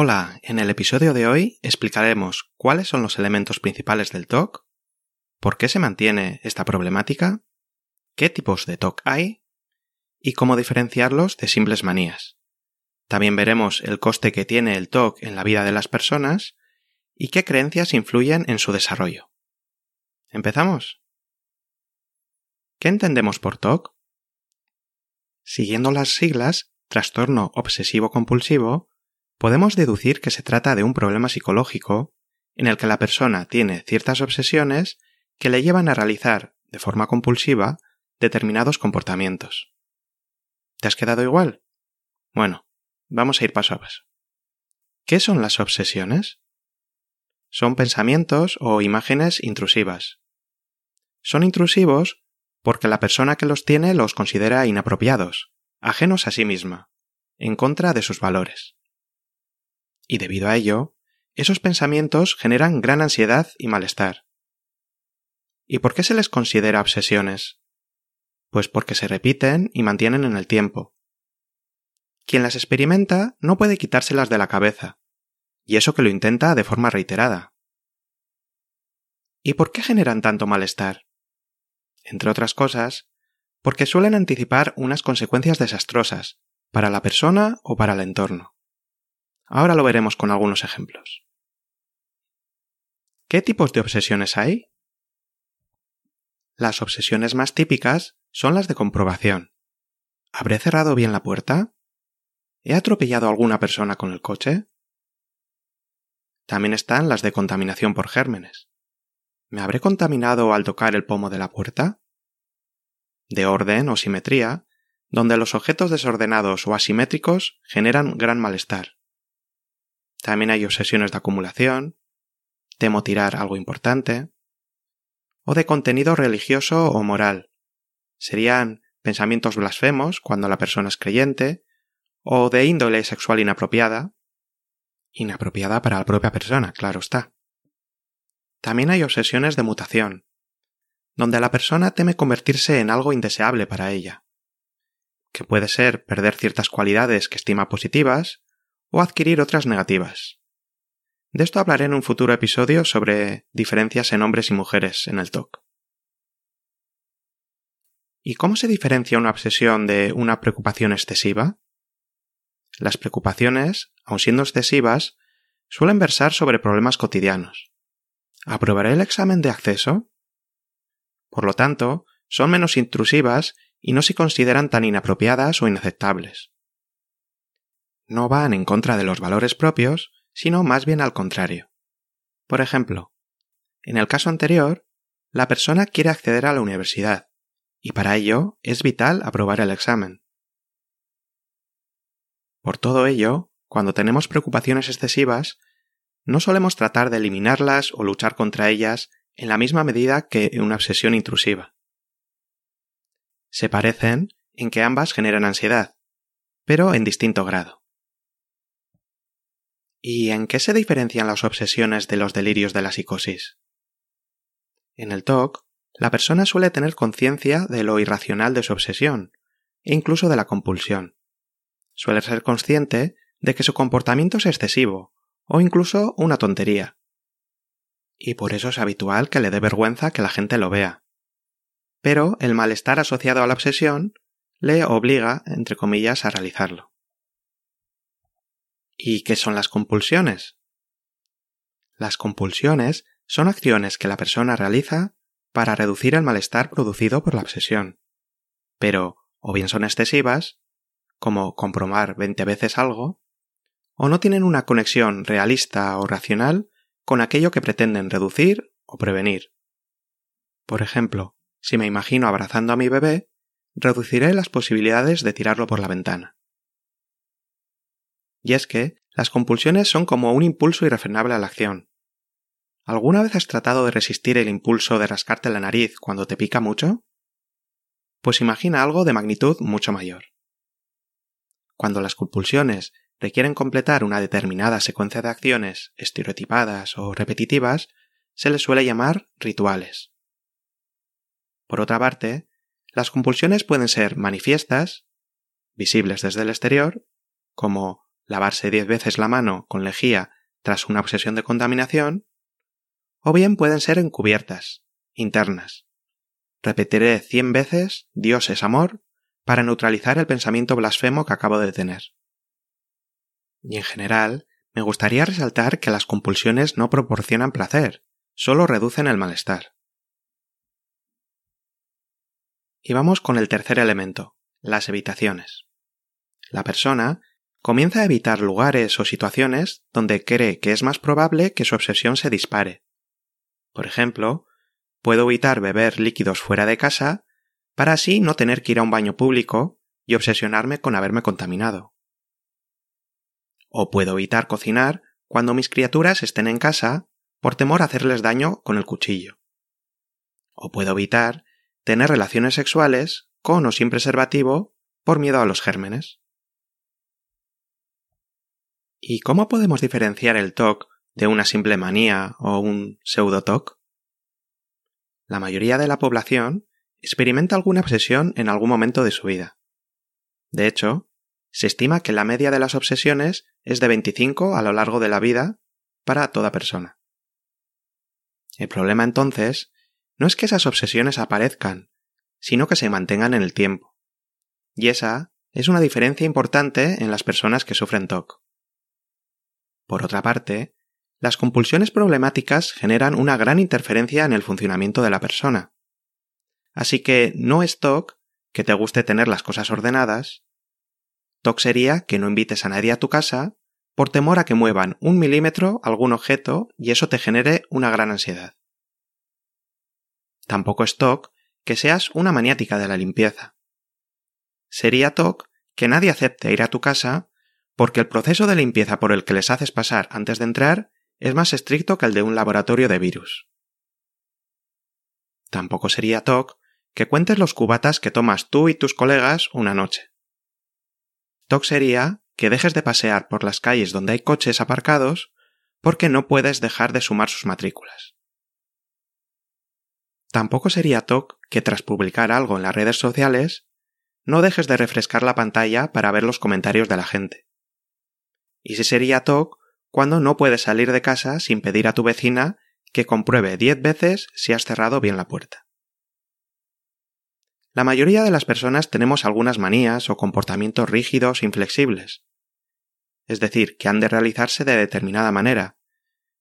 Hola, en el episodio de hoy explicaremos cuáles son los elementos principales del TOC, por qué se mantiene esta problemática, qué tipos de TOC hay y cómo diferenciarlos de simples manías. También veremos el coste que tiene el TOC en la vida de las personas y qué creencias influyen en su desarrollo. ¿Empezamos? ¿Qué entendemos por TOC? Siguiendo las siglas, trastorno obsesivo compulsivo, podemos deducir que se trata de un problema psicológico en el que la persona tiene ciertas obsesiones que le llevan a realizar, de forma compulsiva, determinados comportamientos. ¿Te has quedado igual? Bueno, vamos a ir paso a paso. ¿Qué son las obsesiones? Son pensamientos o imágenes intrusivas. Son intrusivos porque la persona que los tiene los considera inapropiados, ajenos a sí misma, en contra de sus valores y debido a ello, esos pensamientos generan gran ansiedad y malestar. ¿Y por qué se les considera obsesiones? Pues porque se repiten y mantienen en el tiempo. Quien las experimenta no puede quitárselas de la cabeza, y eso que lo intenta de forma reiterada. ¿Y por qué generan tanto malestar? Entre otras cosas, porque suelen anticipar unas consecuencias desastrosas, para la persona o para el entorno. Ahora lo veremos con algunos ejemplos. ¿Qué tipos de obsesiones hay? Las obsesiones más típicas son las de comprobación. ¿Habré cerrado bien la puerta? ¿He atropellado a alguna persona con el coche? También están las de contaminación por gérmenes. ¿Me habré contaminado al tocar el pomo de la puerta? De orden o simetría, donde los objetos desordenados o asimétricos generan gran malestar. También hay obsesiones de acumulación, temo tirar algo importante, o de contenido religioso o moral. Serían pensamientos blasfemos cuando la persona es creyente, o de índole sexual inapropiada, inapropiada para la propia persona, claro está. También hay obsesiones de mutación, donde la persona teme convertirse en algo indeseable para ella, que puede ser perder ciertas cualidades que estima positivas, o adquirir otras negativas. De esto hablaré en un futuro episodio sobre diferencias en hombres y mujeres en el TOC. ¿Y cómo se diferencia una obsesión de una preocupación excesiva? Las preocupaciones, aun siendo excesivas, suelen versar sobre problemas cotidianos. ¿Aprobaré el examen de acceso? Por lo tanto, son menos intrusivas y no se consideran tan inapropiadas o inaceptables no van en contra de los valores propios, sino más bien al contrario. Por ejemplo, en el caso anterior, la persona quiere acceder a la universidad, y para ello es vital aprobar el examen. Por todo ello, cuando tenemos preocupaciones excesivas, no solemos tratar de eliminarlas o luchar contra ellas en la misma medida que una obsesión intrusiva. Se parecen en que ambas generan ansiedad, pero en distinto grado. ¿Y en qué se diferencian las obsesiones de los delirios de la psicosis? En el TOC, la persona suele tener conciencia de lo irracional de su obsesión, e incluso de la compulsión. Suele ser consciente de que su comportamiento es excesivo, o incluso una tontería. Y por eso es habitual que le dé vergüenza que la gente lo vea. Pero el malestar asociado a la obsesión le obliga, entre comillas, a realizarlo. ¿Y qué son las compulsiones? Las compulsiones son acciones que la persona realiza para reducir el malestar producido por la obsesión. Pero o bien son excesivas, como comprobar 20 veces algo, o no tienen una conexión realista o racional con aquello que pretenden reducir o prevenir. Por ejemplo, si me imagino abrazando a mi bebé, reduciré las posibilidades de tirarlo por la ventana. Y es que las compulsiones son como un impulso irrefrenable a la acción. ¿Alguna vez has tratado de resistir el impulso de rascarte la nariz cuando te pica mucho? Pues imagina algo de magnitud mucho mayor. Cuando las compulsiones requieren completar una determinada secuencia de acciones estereotipadas o repetitivas, se les suele llamar rituales. Por otra parte, las compulsiones pueden ser manifiestas, visibles desde el exterior, como lavarse diez veces la mano con lejía tras una obsesión de contaminación, o bien pueden ser encubiertas, internas. Repetiré cien veces Dios es amor para neutralizar el pensamiento blasfemo que acabo de tener. Y en general, me gustaría resaltar que las compulsiones no proporcionan placer, solo reducen el malestar. Y vamos con el tercer elemento, las evitaciones. La persona comienza a evitar lugares o situaciones donde cree que es más probable que su obsesión se dispare. Por ejemplo, puedo evitar beber líquidos fuera de casa para así no tener que ir a un baño público y obsesionarme con haberme contaminado. O puedo evitar cocinar cuando mis criaturas estén en casa por temor a hacerles daño con el cuchillo. O puedo evitar tener relaciones sexuales con o sin preservativo por miedo a los gérmenes. ¿Y cómo podemos diferenciar el TOC de una simple manía o un pseudo-TOC? La mayoría de la población experimenta alguna obsesión en algún momento de su vida. De hecho, se estima que la media de las obsesiones es de 25 a lo largo de la vida para toda persona. El problema entonces no es que esas obsesiones aparezcan, sino que se mantengan en el tiempo. Y esa es una diferencia importante en las personas que sufren TOC. Por otra parte, las compulsiones problemáticas generan una gran interferencia en el funcionamiento de la persona. Así que no es TOC que te guste tener las cosas ordenadas, TOC sería que no invites a nadie a tu casa por temor a que muevan un milímetro algún objeto y eso te genere una gran ansiedad. Tampoco es TOC que seas una maniática de la limpieza. Sería TOC que nadie acepte ir a tu casa porque el proceso de limpieza por el que les haces pasar antes de entrar es más estricto que el de un laboratorio de virus. Tampoco sería TOC que cuentes los cubatas que tomas tú y tus colegas una noche. TOC sería que dejes de pasear por las calles donde hay coches aparcados porque no puedes dejar de sumar sus matrículas. Tampoco sería TOC que tras publicar algo en las redes sociales no dejes de refrescar la pantalla para ver los comentarios de la gente. Y si sería TOC cuando no puedes salir de casa sin pedir a tu vecina que compruebe diez veces si has cerrado bien la puerta. La mayoría de las personas tenemos algunas manías o comportamientos rígidos e inflexibles, es decir, que han de realizarse de determinada manera,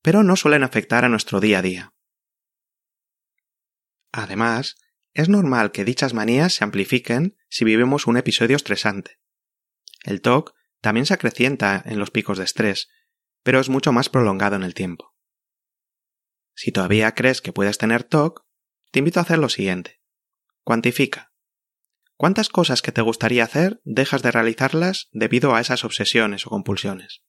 pero no suelen afectar a nuestro día a día. Además, es normal que dichas manías se amplifiquen si vivimos un episodio estresante. El TOC también se acrecienta en los picos de estrés, pero es mucho más prolongado en el tiempo. Si todavía crees que puedes tener TOC, te invito a hacer lo siguiente. Cuantifica. ¿Cuántas cosas que te gustaría hacer dejas de realizarlas debido a esas obsesiones o compulsiones?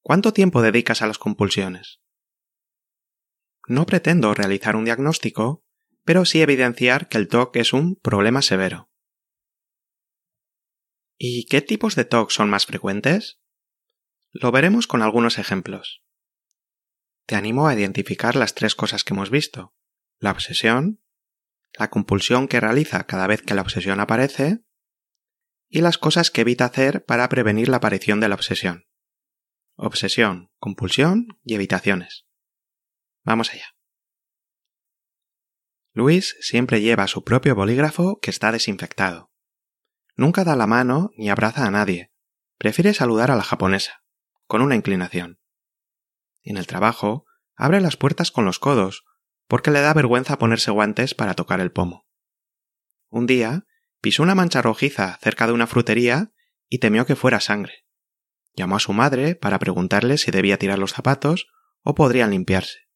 ¿Cuánto tiempo dedicas a las compulsiones? No pretendo realizar un diagnóstico, pero sí evidenciar que el TOC es un problema severo. ¿Y qué tipos de TOC son más frecuentes? Lo veremos con algunos ejemplos. Te animo a identificar las tres cosas que hemos visto. La obsesión, la compulsión que realiza cada vez que la obsesión aparece y las cosas que evita hacer para prevenir la aparición de la obsesión. Obsesión, compulsión y evitaciones. Vamos allá. Luis siempre lleva su propio bolígrafo que está desinfectado. Nunca da la mano ni abraza a nadie. Prefiere saludar a la japonesa, con una inclinación. En el trabajo, abre las puertas con los codos, porque le da vergüenza ponerse guantes para tocar el pomo. Un día, pisó una mancha rojiza cerca de una frutería y temió que fuera sangre. Llamó a su madre para preguntarle si debía tirar los zapatos o podrían limpiarse.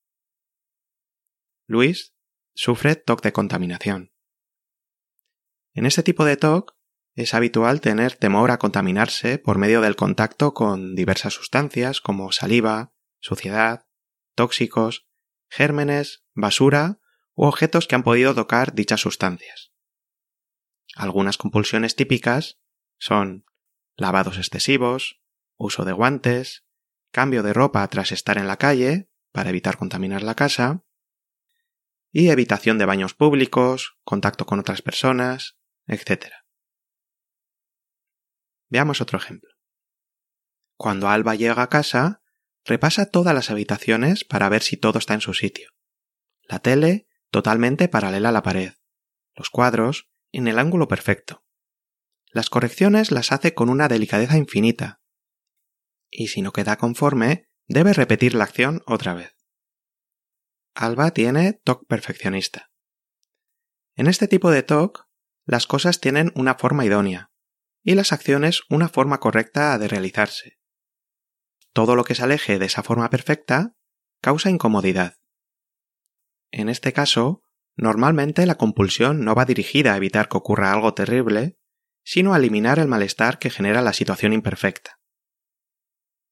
Luis, sufre TOC de contaminación. En este tipo de TOC es habitual tener temor a contaminarse por medio del contacto con diversas sustancias como saliva, suciedad, tóxicos, gérmenes, basura u objetos que han podido tocar dichas sustancias. Algunas compulsiones típicas son lavados excesivos, uso de guantes, cambio de ropa tras estar en la calle para evitar contaminar la casa, y evitación de baños públicos, contacto con otras personas, etc. Veamos otro ejemplo. Cuando Alba llega a casa, repasa todas las habitaciones para ver si todo está en su sitio. La tele totalmente paralela a la pared. Los cuadros en el ángulo perfecto. Las correcciones las hace con una delicadeza infinita. Y si no queda conforme, debe repetir la acción otra vez. Alba tiene TOC perfeccionista. En este tipo de TOC, las cosas tienen una forma idónea y las acciones una forma correcta de realizarse. Todo lo que se aleje de esa forma perfecta causa incomodidad. En este caso, normalmente la compulsión no va dirigida a evitar que ocurra algo terrible, sino a eliminar el malestar que genera la situación imperfecta.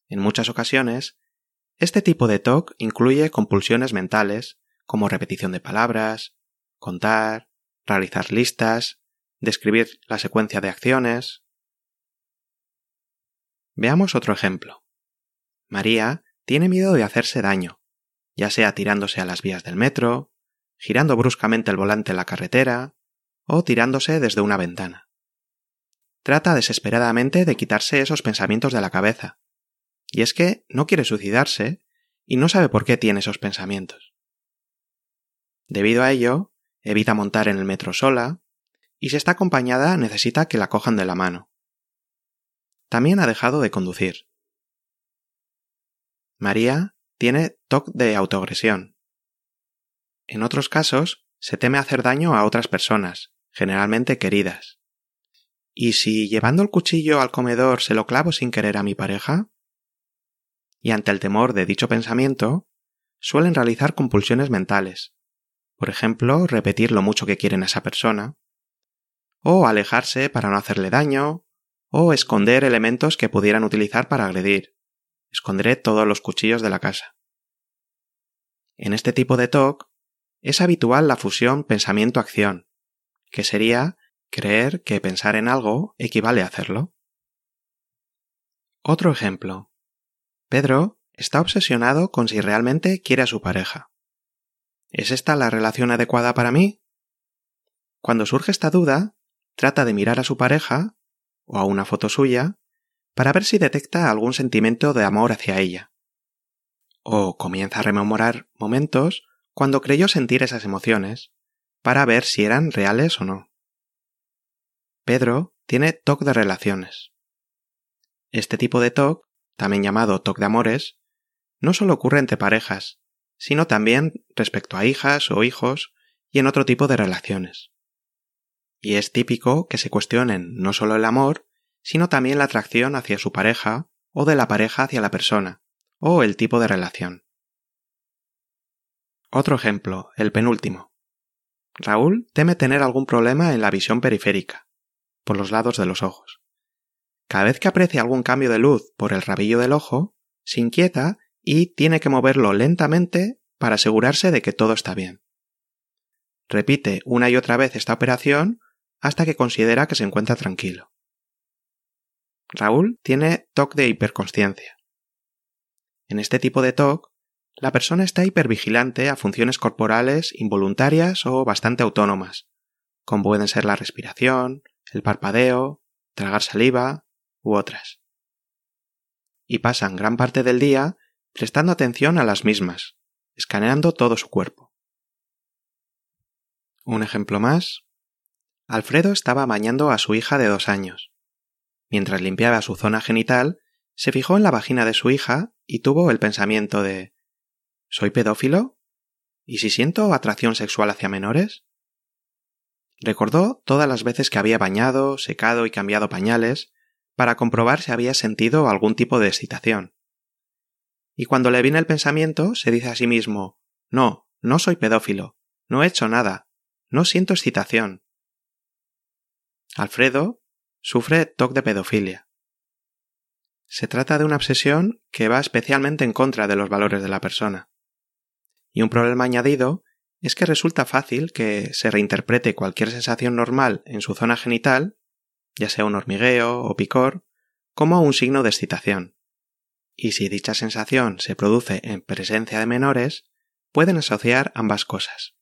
En muchas ocasiones, este tipo de TOC incluye compulsiones mentales como repetición de palabras, contar, realizar listas, describir la secuencia de acciones. Veamos otro ejemplo. María tiene miedo de hacerse daño, ya sea tirándose a las vías del metro, girando bruscamente el volante en la carretera o tirándose desde una ventana. Trata desesperadamente de quitarse esos pensamientos de la cabeza. Y es que no quiere suicidarse y no sabe por qué tiene esos pensamientos. Debido a ello, evita montar en el metro sola, y si está acompañada necesita que la cojan de la mano. También ha dejado de conducir. María tiene TOC de autoagresión. En otros casos, se teme hacer daño a otras personas, generalmente queridas. ¿Y si llevando el cuchillo al comedor se lo clavo sin querer a mi pareja? Y ante el temor de dicho pensamiento, suelen realizar compulsiones mentales. Por ejemplo, repetir lo mucho que quieren a esa persona, o alejarse para no hacerle daño, o esconder elementos que pudieran utilizar para agredir. Esconderé todos los cuchillos de la casa. En este tipo de TOC es habitual la fusión pensamiento-acción, que sería creer que pensar en algo equivale a hacerlo. Otro ejemplo. Pedro está obsesionado con si realmente quiere a su pareja. ¿Es esta la relación adecuada para mí? Cuando surge esta duda, trata de mirar a su pareja o a una foto suya para ver si detecta algún sentimiento de amor hacia ella. O comienza a rememorar momentos cuando creyó sentir esas emociones para ver si eran reales o no. Pedro tiene TOC de relaciones. Este tipo de TOC, también llamado TOC de amores, no solo ocurre entre parejas, sino también respecto a hijas o hijos y en otro tipo de relaciones y es típico que se cuestionen no solo el amor, sino también la atracción hacia su pareja o de la pareja hacia la persona, o el tipo de relación. Otro ejemplo, el penúltimo. Raúl teme tener algún problema en la visión periférica, por los lados de los ojos. Cada vez que aprecia algún cambio de luz por el rabillo del ojo, se inquieta y tiene que moverlo lentamente para asegurarse de que todo está bien. Repite una y otra vez esta operación hasta que considera que se encuentra tranquilo. Raúl tiene TOC de hiperconsciencia. En este tipo de TOC, la persona está hipervigilante a funciones corporales involuntarias o bastante autónomas, como pueden ser la respiración, el parpadeo, tragar saliva u otras. Y pasan gran parte del día prestando atención a las mismas, escaneando todo su cuerpo. Un ejemplo más Alfredo estaba bañando a su hija de dos años. Mientras limpiaba su zona genital, se fijó en la vagina de su hija y tuvo el pensamiento de ¿Soy pedófilo? ¿Y si siento atracción sexual hacia menores? Recordó todas las veces que había bañado, secado y cambiado pañales para comprobar si había sentido algún tipo de excitación. Y cuando le viene el pensamiento, se dice a sí mismo No, no soy pedófilo, no he hecho nada, no siento excitación. Alfredo sufre TOC de pedofilia. Se trata de una obsesión que va especialmente en contra de los valores de la persona. Y un problema añadido es que resulta fácil que se reinterprete cualquier sensación normal en su zona genital, ya sea un hormigueo o picor, como un signo de excitación. Y si dicha sensación se produce en presencia de menores, pueden asociar ambas cosas.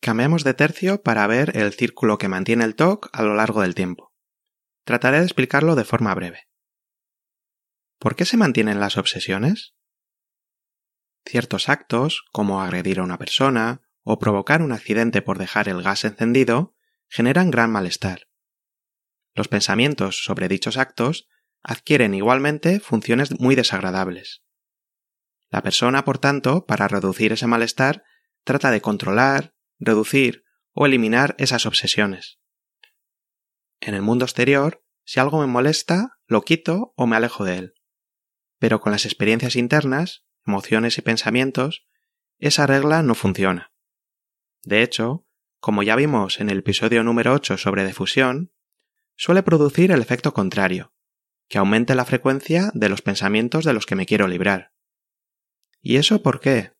Cambiamos de tercio para ver el círculo que mantiene el TOC a lo largo del tiempo. Trataré de explicarlo de forma breve. ¿Por qué se mantienen las obsesiones? Ciertos actos, como agredir a una persona o provocar un accidente por dejar el gas encendido, generan gran malestar. Los pensamientos sobre dichos actos adquieren igualmente funciones muy desagradables. La persona, por tanto, para reducir ese malestar, trata de controlar, reducir o eliminar esas obsesiones. En el mundo exterior, si algo me molesta, lo quito o me alejo de él. Pero con las experiencias internas, emociones y pensamientos, esa regla no funciona. De hecho, como ya vimos en el episodio número 8 sobre difusión, suele producir el efecto contrario, que aumente la frecuencia de los pensamientos de los que me quiero librar. ¿Y eso por qué?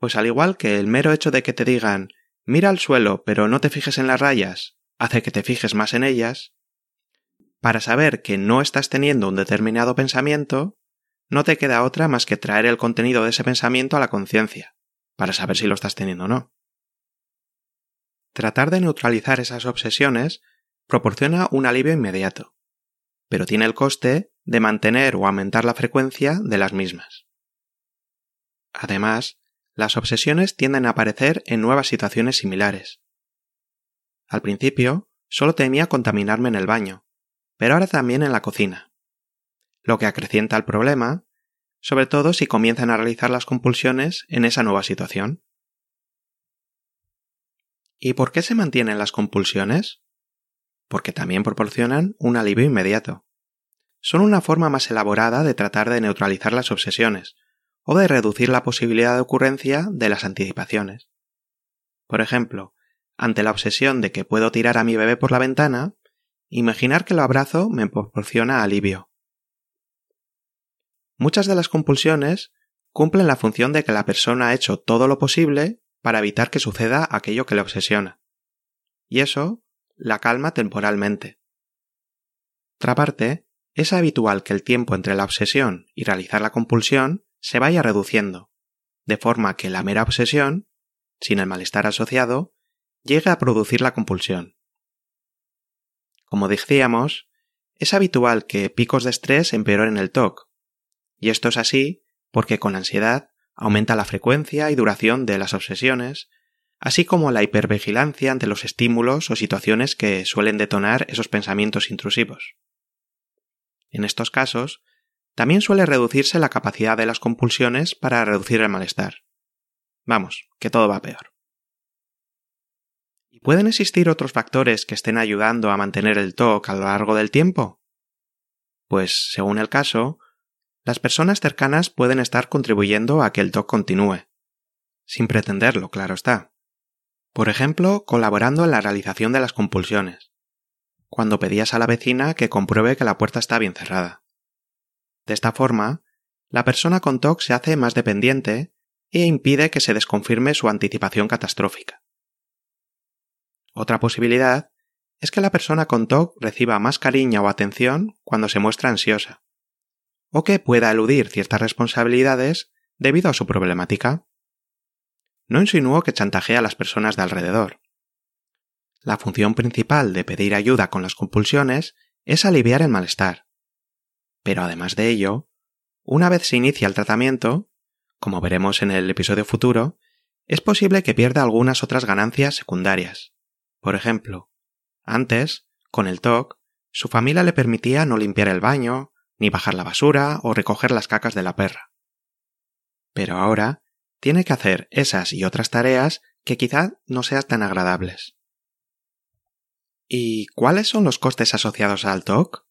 Pues al igual que el mero hecho de que te digan mira al suelo pero no te fijes en las rayas hace que te fijes más en ellas, para saber que no estás teniendo un determinado pensamiento, no te queda otra más que traer el contenido de ese pensamiento a la conciencia, para saber si lo estás teniendo o no. Tratar de neutralizar esas obsesiones proporciona un alivio inmediato, pero tiene el coste de mantener o aumentar la frecuencia de las mismas. Además, las obsesiones tienden a aparecer en nuevas situaciones similares. Al principio, solo temía contaminarme en el baño, pero ahora también en la cocina. Lo que acrecienta el problema, sobre todo si comienzan a realizar las compulsiones en esa nueva situación. ¿Y por qué se mantienen las compulsiones? Porque también proporcionan un alivio inmediato. Son una forma más elaborada de tratar de neutralizar las obsesiones, o de reducir la posibilidad de ocurrencia de las anticipaciones. Por ejemplo, ante la obsesión de que puedo tirar a mi bebé por la ventana, imaginar que lo abrazo me proporciona alivio. Muchas de las compulsiones cumplen la función de que la persona ha hecho todo lo posible para evitar que suceda aquello que le obsesiona. Y eso la calma temporalmente. Otra parte, es habitual que el tiempo entre la obsesión y realizar la compulsión se vaya reduciendo, de forma que la mera obsesión, sin el malestar asociado, llegue a producir la compulsión. Como decíamos, es habitual que picos de estrés empeoren el TOC, y esto es así porque con ansiedad aumenta la frecuencia y duración de las obsesiones, así como la hipervigilancia ante los estímulos o situaciones que suelen detonar esos pensamientos intrusivos. En estos casos, también suele reducirse la capacidad de las compulsiones para reducir el malestar. Vamos, que todo va peor. ¿Y pueden existir otros factores que estén ayudando a mantener el TOC a lo largo del tiempo? Pues, según el caso, las personas cercanas pueden estar contribuyendo a que el TOC continúe. Sin pretenderlo, claro está. Por ejemplo, colaborando en la realización de las compulsiones. Cuando pedías a la vecina que compruebe que la puerta está bien cerrada. De esta forma, la persona con TOC se hace más dependiente e impide que se desconfirme su anticipación catastrófica. Otra posibilidad es que la persona con TOC reciba más cariño o atención cuando se muestra ansiosa, o que pueda eludir ciertas responsabilidades debido a su problemática. No insinúo que chantajea a las personas de alrededor. La función principal de pedir ayuda con las compulsiones es aliviar el malestar, pero además de ello, una vez se inicia el tratamiento, como veremos en el episodio futuro, es posible que pierda algunas otras ganancias secundarias. Por ejemplo, antes, con el TOC, su familia le permitía no limpiar el baño, ni bajar la basura o recoger las cacas de la perra. Pero ahora tiene que hacer esas y otras tareas que quizá no sean tan agradables. ¿Y cuáles son los costes asociados al TOC?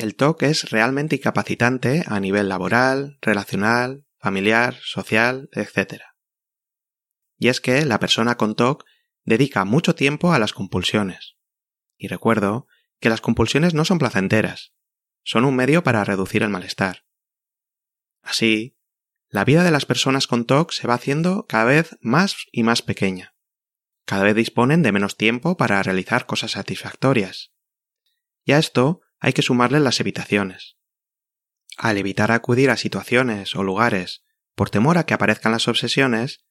El TOC es realmente incapacitante a nivel laboral, relacional, familiar, social, etc. Y es que la persona con TOC dedica mucho tiempo a las compulsiones. Y recuerdo que las compulsiones no son placenteras, son un medio para reducir el malestar. Así, la vida de las personas con TOC se va haciendo cada vez más y más pequeña. Cada vez disponen de menos tiempo para realizar cosas satisfactorias. Y a esto hay que sumarle las evitaciones. Al evitar acudir a situaciones o lugares por temor a que aparezcan las obsesiones,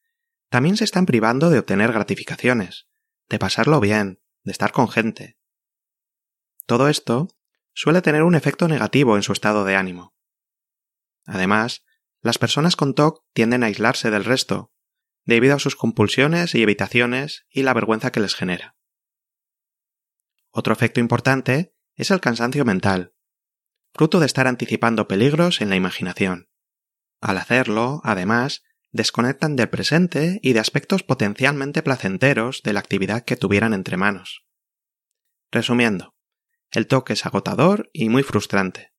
también se están privando de obtener gratificaciones, de pasarlo bien, de estar con gente. Todo esto suele tener un efecto negativo en su estado de ánimo. Además, las personas con TOC tienden a aislarse del resto, debido a sus compulsiones y evitaciones y la vergüenza que les genera. Otro efecto importante es el cansancio mental, fruto de estar anticipando peligros en la imaginación. Al hacerlo, además, desconectan del presente y de aspectos potencialmente placenteros de la actividad que tuvieran entre manos. Resumiendo, el toque es agotador y muy frustrante.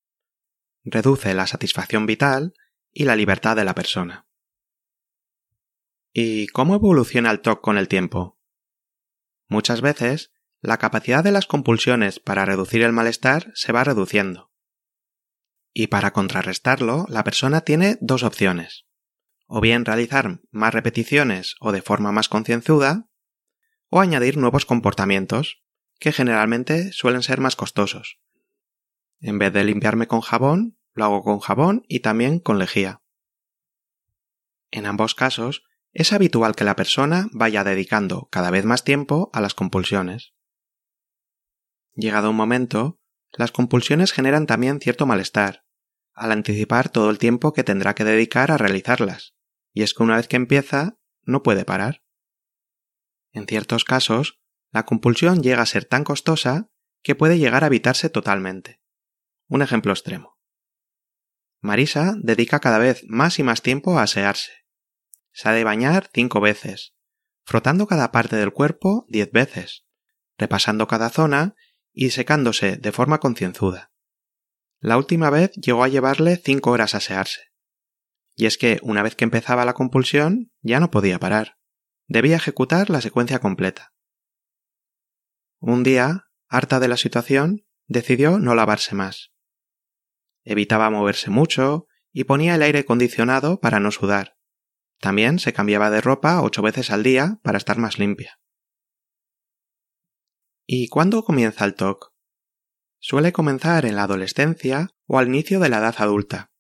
Reduce la satisfacción vital y la libertad de la persona. ¿Y cómo evoluciona el TOC con el tiempo? Muchas veces, la capacidad de las compulsiones para reducir el malestar se va reduciendo. Y para contrarrestarlo, la persona tiene dos opciones. O bien realizar más repeticiones o de forma más concienzuda, o añadir nuevos comportamientos, que generalmente suelen ser más costosos. En vez de limpiarme con jabón, lo hago con jabón y también con lejía. En ambos casos, es habitual que la persona vaya dedicando cada vez más tiempo a las compulsiones. Llegado un momento, las compulsiones generan también cierto malestar, al anticipar todo el tiempo que tendrá que dedicar a realizarlas, y es que una vez que empieza, no puede parar. En ciertos casos, la compulsión llega a ser tan costosa que puede llegar a evitarse totalmente. Un ejemplo extremo. Marisa dedica cada vez más y más tiempo a asearse. Se ha de bañar cinco veces, frotando cada parte del cuerpo diez veces, repasando cada zona y secándose de forma concienzuda. La última vez llegó a llevarle cinco horas a asearse. Y es que, una vez que empezaba la compulsión, ya no podía parar. Debía ejecutar la secuencia completa. Un día, harta de la situación, decidió no lavarse más. Evitaba moverse mucho y ponía el aire acondicionado para no sudar. También se cambiaba de ropa ocho veces al día para estar más limpia. ¿Y cuándo comienza el TOC? Suele comenzar en la adolescencia o al inicio de la edad adulta.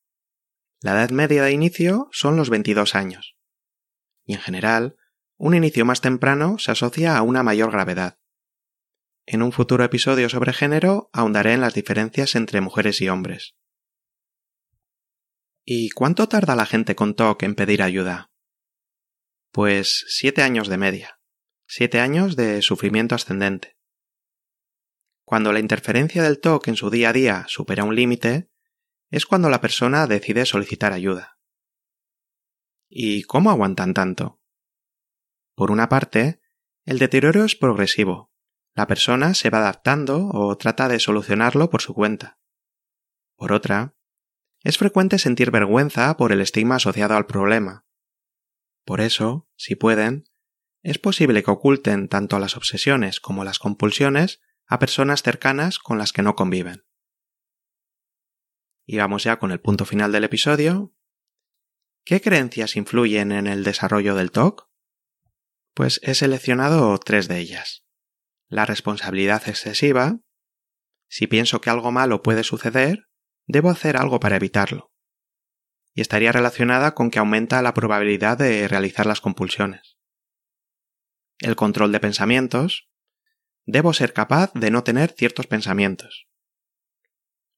La edad media de inicio son los 22 años. Y en general, un inicio más temprano se asocia a una mayor gravedad. En un futuro episodio sobre género ahondaré en las diferencias entre mujeres y hombres. ¿Y cuánto tarda la gente con TOC en pedir ayuda? Pues siete años de media. Siete años de sufrimiento ascendente. Cuando la interferencia del TOC en su día a día supera un límite, es cuando la persona decide solicitar ayuda. ¿Y cómo aguantan tanto? Por una parte, el deterioro es progresivo. La persona se va adaptando o trata de solucionarlo por su cuenta. Por otra, es frecuente sentir vergüenza por el estigma asociado al problema. Por eso, si pueden, es posible que oculten tanto las obsesiones como las compulsiones a personas cercanas con las que no conviven. Y vamos ya con el punto final del episodio. ¿Qué creencias influyen en el desarrollo del TOC? Pues he seleccionado tres de ellas. La responsabilidad excesiva. Si pienso que algo malo puede suceder, debo hacer algo para evitarlo. Y estaría relacionada con que aumenta la probabilidad de realizar las compulsiones. El control de pensamientos, debo ser capaz de no tener ciertos pensamientos,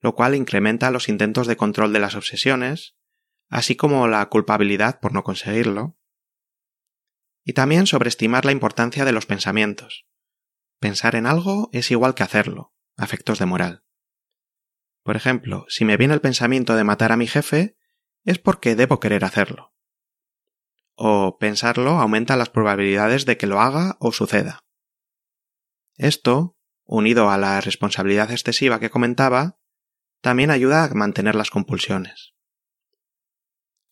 lo cual incrementa los intentos de control de las obsesiones, así como la culpabilidad por no conseguirlo, y también sobreestimar la importancia de los pensamientos. Pensar en algo es igual que hacerlo, afectos de moral. Por ejemplo, si me viene el pensamiento de matar a mi jefe, es porque debo querer hacerlo. O pensarlo aumenta las probabilidades de que lo haga o suceda. Esto, unido a la responsabilidad excesiva que comentaba, también ayuda a mantener las compulsiones.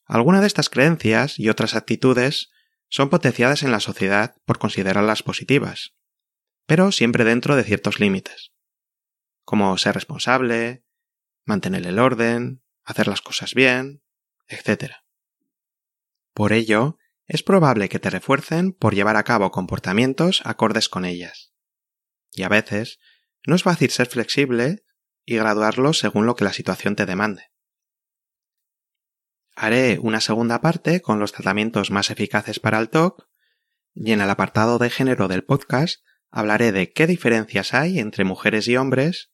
Algunas de estas creencias y otras actitudes son potenciadas en la sociedad por considerarlas positivas, pero siempre dentro de ciertos límites, como ser responsable, mantener el orden, hacer las cosas bien, etc. Por ello, es probable que te refuercen por llevar a cabo comportamientos acordes con ellas. Y a veces, no es fácil ser flexible y graduarlos según lo que la situación te demande. Haré una segunda parte con los tratamientos más eficaces para el TOC y en el apartado de género del podcast hablaré de qué diferencias hay entre mujeres y hombres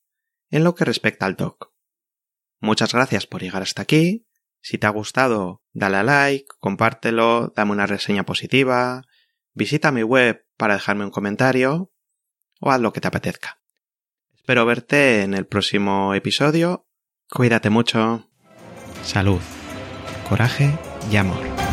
en lo que respecta al TOC. Muchas gracias por llegar hasta aquí. Si te ha gustado, dale a like, compártelo, dame una reseña positiva, visita mi web para dejarme un comentario o haz lo que te apetezca. Espero verte en el próximo episodio. Cuídate mucho. Salud, coraje y amor.